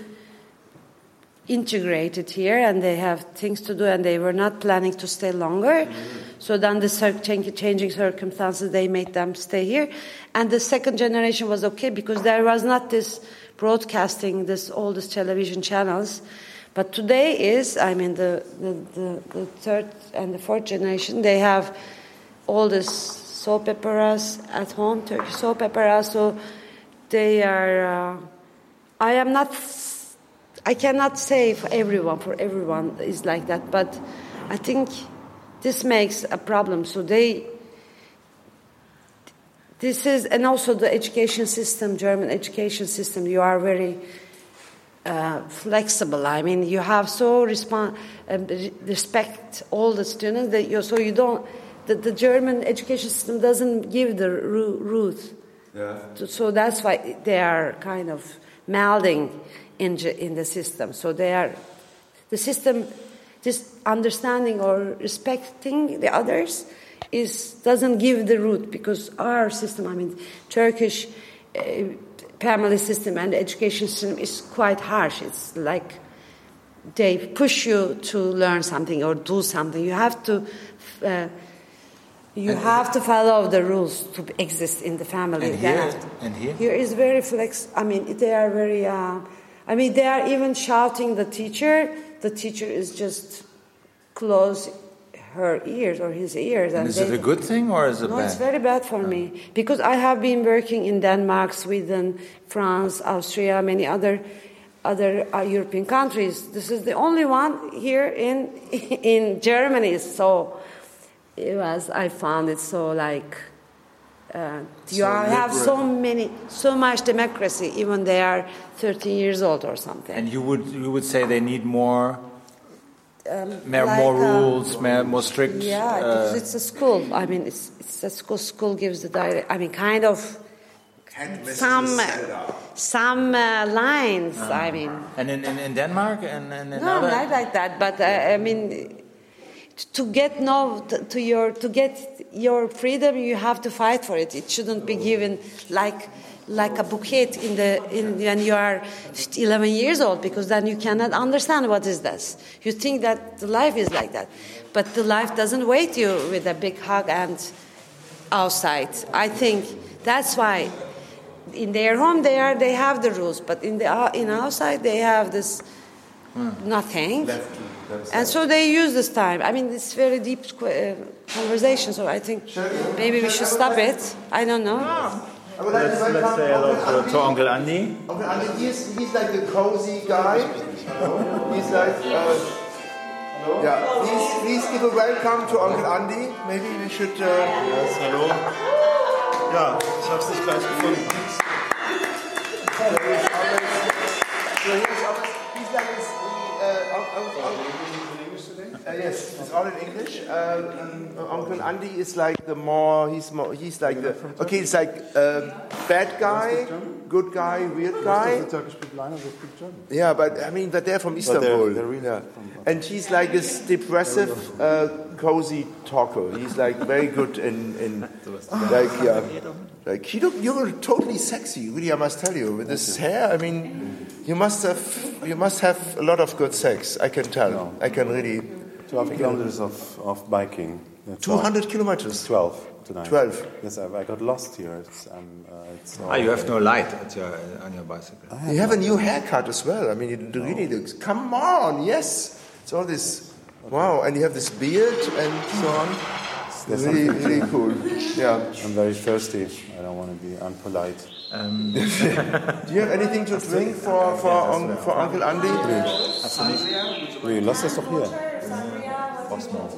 integrate it here and they have things to do and they were not planning to stay longer. So then the changing circumstances they made them stay here, and the second generation was okay because there was not this broadcasting, this all these television channels. But today is, I mean, the, the, the, the third and the fourth generation, they have all this soap operas at home, Turkish soap operas. So they are. Uh, I am not. I cannot say for everyone. For everyone is like that, but I think this makes a problem. So they. This is, and also the education system, German education system. You are very uh, flexible. I mean, you have so uh, respect all the students that you so you don't. The, the German education system doesn't give the root. Yeah. So- So that's why they are kind of melding in, in the system. So they are, the system, this understanding or respecting the others is doesn't give the root because our system, I mean, Turkish uh, family system and education system is quite harsh. It's like they push you to learn something or do something. You have to. Uh, you have to follow the rules to exist in the family. And here? And here? Here is very flex. I mean, they are very. Uh, I mean, they are even shouting the teacher. The teacher is just close her ears or his ears. And is they- it a good thing or is it no, bad? it's very bad for me because I have been working in Denmark, Sweden, France, Austria, many other other uh, European countries. This is the only one here in [laughs] in Germany. So it was. I found it so like. Uh, you So are, have so many, so much democracy, even they are 13 years old or something. And you would you would say they need more Um, more, like, more uh, rules, more, more strict. Yeah, uh, it's a school. I mean, it's it's a school. School gives the direct. I mean, kind of some some uh, lines. I mean, and in, in, in Denmark and, and in no, other, not like that. But uh, I mean, to get no to, your to get your freedom, you have to fight for it. It shouldn't be given like like a bouquet in the in when you are 11 years old because then you cannot understand what is this. You think that the life is like that, but the life doesn't wait you with a big hug and outside. I think that's why in their home they are they have the rules, but in the uh, in outside they have this nothing. And so they use this time. I mean, it's very deep uh, conversation. So I think maybe we should stop it. I don't know. Let's, let's say hello to, to Uncle Andy. Uncle Andy, he's, he's like the cozy guy. He's like, uh, yeah, please, please give a welcome to Uncle Andy. Maybe we should. Uh, yes, hallo. Ja, ich hab's nicht gleich gefunden. So he's, always, he's like un- un- uh, yes, it's all in English. Um, Uncle Andy is like the more he's more he's like the okay, it's like uh, bad guy, good guy, weird guy. Turkish people I know they speak German. Yeah, but I mean, but they're from they're- Istanbul. they're really yeah. And he's like this depressive, uh, cozy talker. He's like very good in, in like yeah, like you look, you're totally sexy. Really, I must tell you, with this hair. I mean, you must have you must have a lot of good sex. I can tell. I can really. 12 kilometers of, of biking. That's all. 200 kilometers. 12 tonight. 12. Yes, I, I got lost here. It's, um, uh, it's Ah, you have no light at your, on your bicycle. You have a new haircut as well. I mean, you really looks. Come on, yes. It's all this. Wow, and you have this beard and so on. There's Really, [laughs] really cool. Yeah. I'm very thirsty. I don't want to be unpolite. Um, [laughs] [laughs] Do you have anything to drink for, for, un, for Uncle Andy? Hast du nicht? Nee, lass das doch hier. Osmo.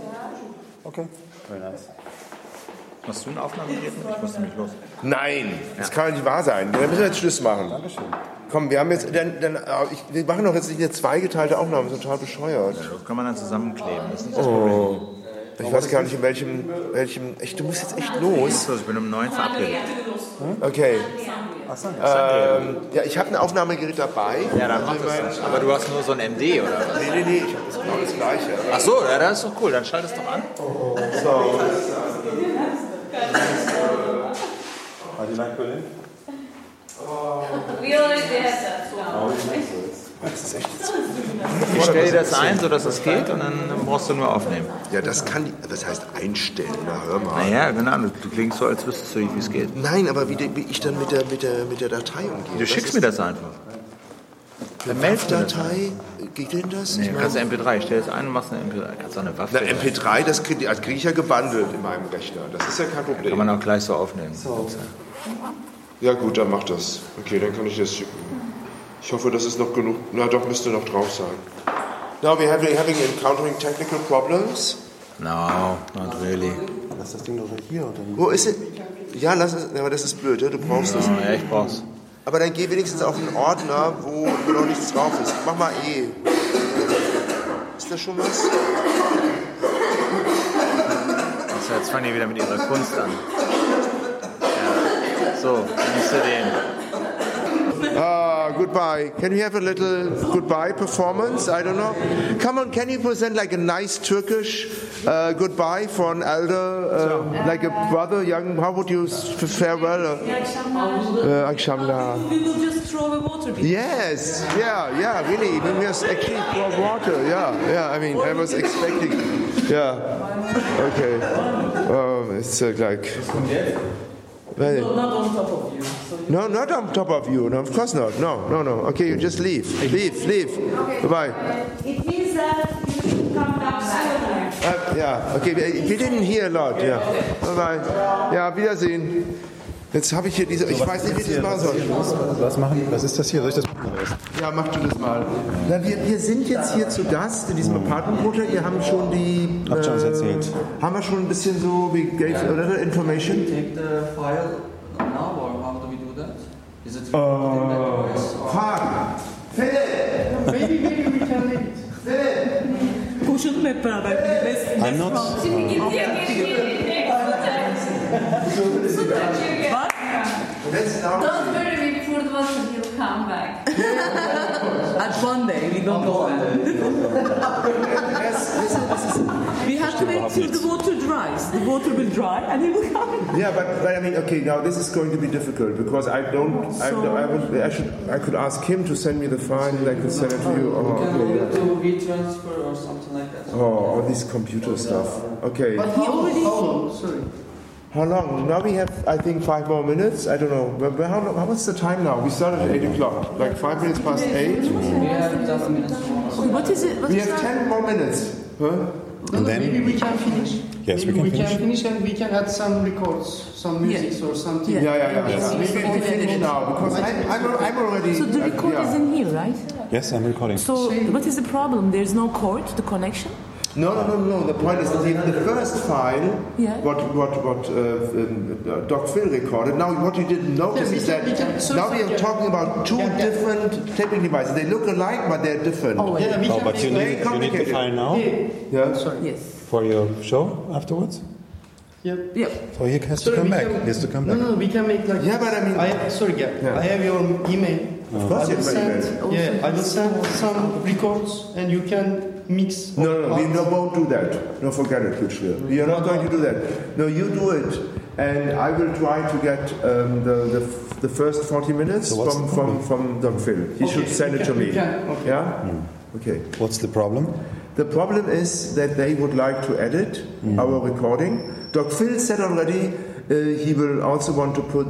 Okay, very nice. Machst du ein Aufnahmegerät? Ich muss nämlich los. Nein, das kann nicht wahr sein. Dann müssen wir jetzt Schluss machen. Dankeschön. Komm, wir haben jetzt, dann, dann, äh, ich, wir machen doch jetzt nicht eine zweigeteilte Aufnahme, das ist total bescheuert. Das kann man dann zusammenkleben. Das ist nicht das Problem. Oh. Ich weiß gar nicht, in welchem, welchem, echt, du musst jetzt echt los. Ich bin um neun verabredet. Okay. Ach so, Ähm, ja, ich habe ein Aufnahmegerät dabei. Ja, dann mach das dann. Aber du hast nur so ein MD oder was? Nee, nee, nee, ich habe das genau das gleiche. Ach so, ja, das ist doch cool. Dann schalt es doch an. So. How do you like Berlin? We already had that. Das ist echt jetzt. Ich stelle dir das ein, sodass es geht und dann brauchst du nur aufnehmen. Ja, das kann, die- das heißt einstellen, na hör mal. Naja, genau. Du, klingst so, als wüsstest du nicht, wie es geht. Nein, aber wie, wie ich dann mit der, mit der, mit der Datei umgehe. Du schickst mir das einfach. Dann meldest du das. Datei, geht denn das? Nee, Ich meine- kannst MP3. Ich stell das ein und machst eine MP3. Kannst auch eine Waffe. Na, MP3, das kriege krieg ich ja gebundelt in meinem Rechner. Das ist ja kein Problem. Kann man auch gleich so aufnehmen. Ja gut, dann mach das. Okay, dann kann ich das schicken. Ich hoffe, das ist noch genug. Na doch, müsste noch drauf sein. Now we're having, having encountering technical problems. No, not really. Lass das Ding doch hier oder Wo ist es? Ja, lass es. Aber das ist blöd, ja? du brauchst es. Ja, ich brauch's. Aber dann geh wenigstens auf einen Ordner, wo, noch nichts drauf ist. Mach mal E. Ist da schon was? So, jetzt fangen die wieder mit ihrer Kunst an. Ja. So, nimmst du den. Ah, goodbye. Can we have a little goodbye performance? I don't know. Come on, can you present like a nice Turkish uh, goodbye for an elder, uh, like a brother, young? How would you farewell? Uh, akşamlar. We will just throw a water. Yes, yeah, yeah, really. We must actually pour water. Yeah, yeah. I mean, I was expecting. Yeah. Okay. Oh, it's uh, like. Well, No, not on top of you. So you no, not on top of you. No, of course not. No, no, no. Okay, you just leave. Leave, leave. Bye bye. It means that you should come back sooner. Uh, yeah, okay, wir, wir didn't hear a lot. Ja. Bye bye. Ja, Wiedersehen. Jetzt habe ich hier diese. Ich weiß nicht, wie ich das machen soll. Was machen? Was ist das hier? Soll ich das machen? Ja, mach du das mal. Na, wir, wir sind jetzt hier zu Gast in diesem Apartment-Hotel. Ihr haben schon die. Habt schon was erzählt. Haben wir schon ein bisschen so, we gave a little information? Take the file now, or how do we do that? Is it Uh, Fragen. Philipp! Maybe, maybe we can leave it. Philipp! hep beraber. Let's, I'm not. Let's now. Don't worry, we poured water, he'll come back. [laughs] At one day, we don't know when. Yes, listen, this is. We have to wait till the water dries. The water will dry and he will come. Yeah, but, but I mean, okay, now this is going to be difficult because I don't. I, So- I, would, I should. I could ask him to send me the file and I could send it to you. Oh, Can okay, we yeah. do retransfer or something like that? oh all this computer stuff. Okay. But how, how long? Sorry. How long? Now we have, I think, five more minutes. I don't know. But, but how, long- how what's the time now? We started at eight o'clock. Like five minutes past eight. We have just minutes more. Okay, what is it? What We is have that? ten more minutes. Huh? No, no, then- maybe we can finish. Yes, maybe we we can can finish and we can add some records, some music or something. Yeah, yeah, yeah. Yes, yeah. Maybe we we can finish it. now because I'm, I'm, I'm already. So the uh, record yeah. is in here, right? Yes, I'm recording. So what is the problem? There's no cord, the connection? No, no, no, no. The point is the, the first file, Yeah. what what what uh, um, Doc Phil recorded. Now, what you didn't notice Yeah, we is that we now we are talking about two Yeah, yeah. different taping devices. They look alike, but they're different. Oh, wait. Yeah, we Oh, can but make you very need, you need the complicated. file now Yeah. Sorry. Yes. for your show afterwards? Yeah. Yeah. So he has Sorry, to come back. can- He has to come No, back. no, we can make like. Yeah, but I mean- I, sorry, yeah. Yeah. I have your email. Of course, I you will send. Yeah, I will send some records, and you can mix. No, no, no, we no, won't do that. No, forget it, Kuchler. We are not going to do that. No, you do it, and I will try to get um, the, the the first 40 minutes So from, from, from Doc Phil. He Okay, should send it to me. okay. Yeah? Okay. What's the problem? The problem is that they would like to edit our recording. Doc Phil said already uh, he will also want to put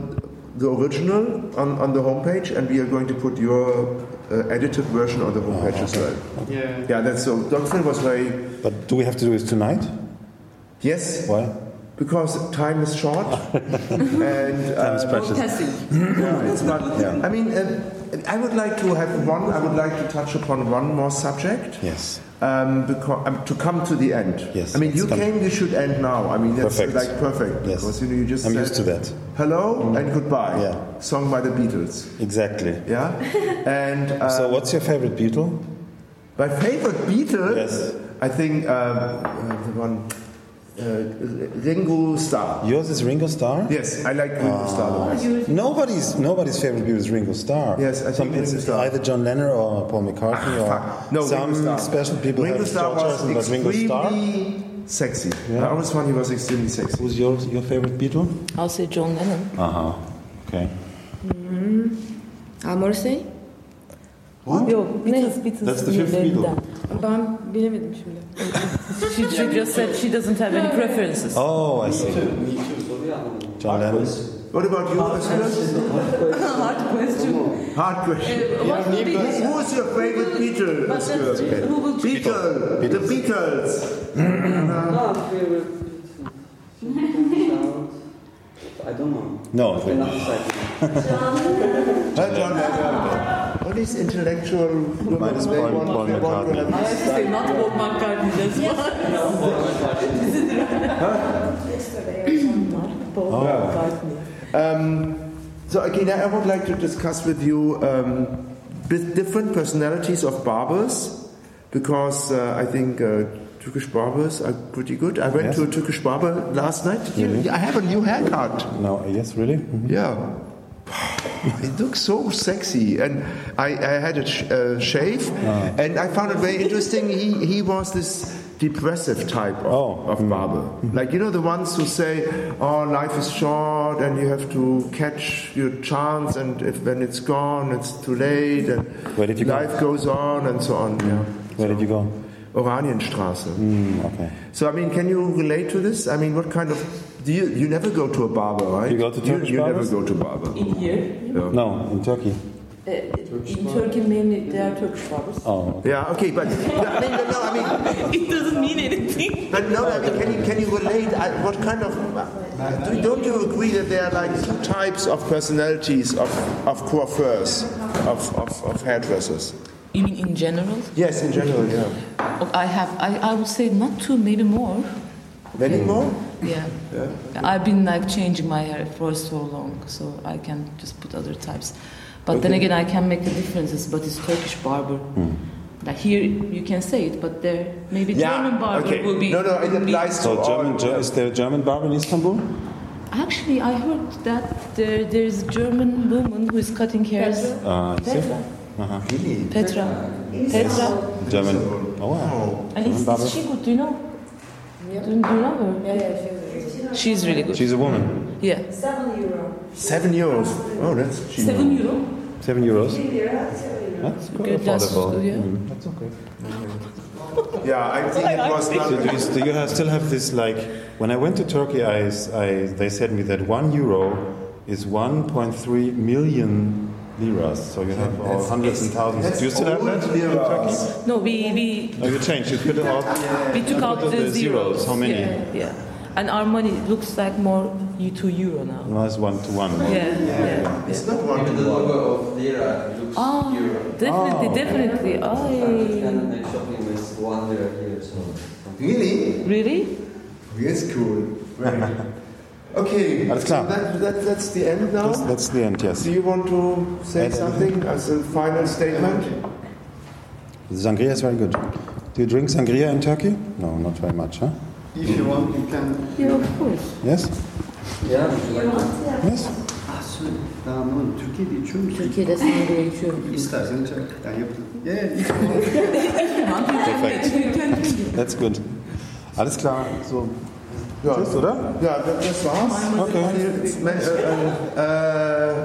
the original on, on the homepage, and we are going to put your uh, edited version on the homepage as well. Yeah. Yeah, that's so. Doc Phil was very But do we have to do this tonight? yes. Why? Because time is short, [laughs] and Time is uh, precious. yeah, it's not. Yeah. I mean, uh, I would like to have one. I would like to touch upon one more subject. Yes. Um, because, um, to come to the end. Yes, I mean, you came. You should end now. I mean, that's Perfect. like perfect. Yes. Because you know, you just. I'm said used to that. Hello and goodbye. Yeah. Song by the Beatles. Exactly. Yeah. [laughs] and uh, So, what's your favorite Beatle? my favorite Beatle. Yes. I think um, uh, the one. Uh, Ringo Starr. Yours is Ringo Starr. Yes, I like Ringo Starr the best. Nobody's nobody's favorite Beatle is Ringo Starr. Yes, I think it's Ringo Starr. either John Lennon or Paul McCartney or No, some Ringo Starr. special people Ringo have Starr George was Harrison, but Ringo Starr. extremely sexy. Yeah. I always found he was extremely sexy. Who's your your favorite Beatle? I'll say John Lennon. Uh huh. Okay. Al Morrissey? Yok, Beatles, Beatles. That's the fifth Beatle. Ben bilemedim şimdi. She, she just said she doesn't have any preferences. Oh, I see. John Lennon. What about you, Ursula? Hard question. Hard question. [laughs] Uh, what would be Who is your favorite Beatle? But that's- Ursula? who will- Beatle. The Beatles. Not favorite. [laughs] I don't know. No. I cannot decide. Huh, [laughs] John Lennon. All these intellectual women, is they Paul- want, Paul they want to McCartney. I have have to say not Paul McCartney, that's why. Paul McCartney. Um, so again, I would like to discuss with you um, bit different personalities of barbers because uh, I think uh, Turkish barbers are pretty good. I went Yes. to a Turkish barber last night. You- I have a new haircut. No. Yes, really. Mhm. Yeah. [sighs] it looks so sexy. And I, I had a sh- uh, shave, and I found it very interesting. He, he was this depressive type of, of barber. Like, you know, the ones who say, oh, life is short and you have to catch your chance, and if when it's gone, it's too late, and Where did you go? life goes on, and so on. Yeah. Where did you go? Oranienstraße. Mm, okay. So, I mean, can you relate to this? I mean, what kind of. Do you, you never go to a barber, right? You go to Turkish You, you never barbers? go to barber. In here? Yeah. No, in Turkey. Uh, in Turkey, mainly there are Turkish barbers. Oh. Yeah, okay, but no, I mean, no, no, I mean, It doesn't mean anything. but no, I mean, can you can you relate? I, what kind of? Uh, do, don't you agree that there are like two types of personalities of of coiffeurs, of, of, of hairdressers? You mean in general? Yes, in general, yeah. Oh, I have, I, I would say not two, maybe more. Many more? Yeah. Yeah. I've been like changing my hair for so long, so I can just put other types. But then again, I can make the differences. But it's Turkish barber. Like here, you can say it, but there maybe Yeah, German barber okay. will be. No, no, it will be- applies So to German, all. Ger- is there a German barber in Istanbul? Actually, I heard that there there is a German woman who is cutting hairs. Uh, is it? Petra. Uh-huh. Petra. Petra. German. Oh wow. And German is, is she good? Do you know? Do, do you know her? Yeah, yeah, she's really good. She's a woman. Yeah. Seven euros. Seven euros? Oh, that's cheap. Seven euro. Seven euros. That's quite Good, that's affordable. good, yeah. Mm, That's okay. [laughs] Yeah, I think it was So do you, do you have, still have this like when I went to Turkey I, I they said me that one euro is 1.3 million liras so you have all hundreds and thousands do you still have that in Turkey? No, we we Oh you changed you put it out we took out put the, the zeros. How many? Yeah, yeah. And our money looks like more you to euro now. no it's one to one Yeah, yeah. It's not one Even to the one. logo of Lira looks Oh, euro. definitely, Oh. definitely. And Oh, make shopping with one lira here, so. Really? really? Yes, cool. Very. [laughs] Okay, Alles so klar. that, that, that's the end now. that's, that's the end yes Do you want to say something as a final statement? the sangria is very good do you drink sangria in Turkey? no not very much huh? If you want, you can. Yeah, of course. yes? Yeah, you to? yes? Ah. Ben anlamadım. Türkiye'de içiyor musun? Türkiye'de sangria içiyorum. İstersen içer. Yani yapın. Yeah, yeah, [laughs] perfekt that's good alles klar so Ja. Tschüss, oder? Ja, das, das war's. Okay. Uh,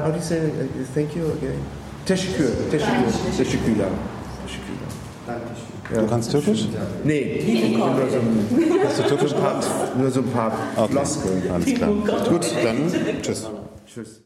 how do you say? Uh, thank you again? Teşekkür. Teşekkür. Teşekkürler. Teşekkürler. du kannst Türkisch? Nee, nur so ein, hast du Türkisch gehabt? nur so ein paar Okay. Floskeln. alles klar gut dann tschüss Tschüss.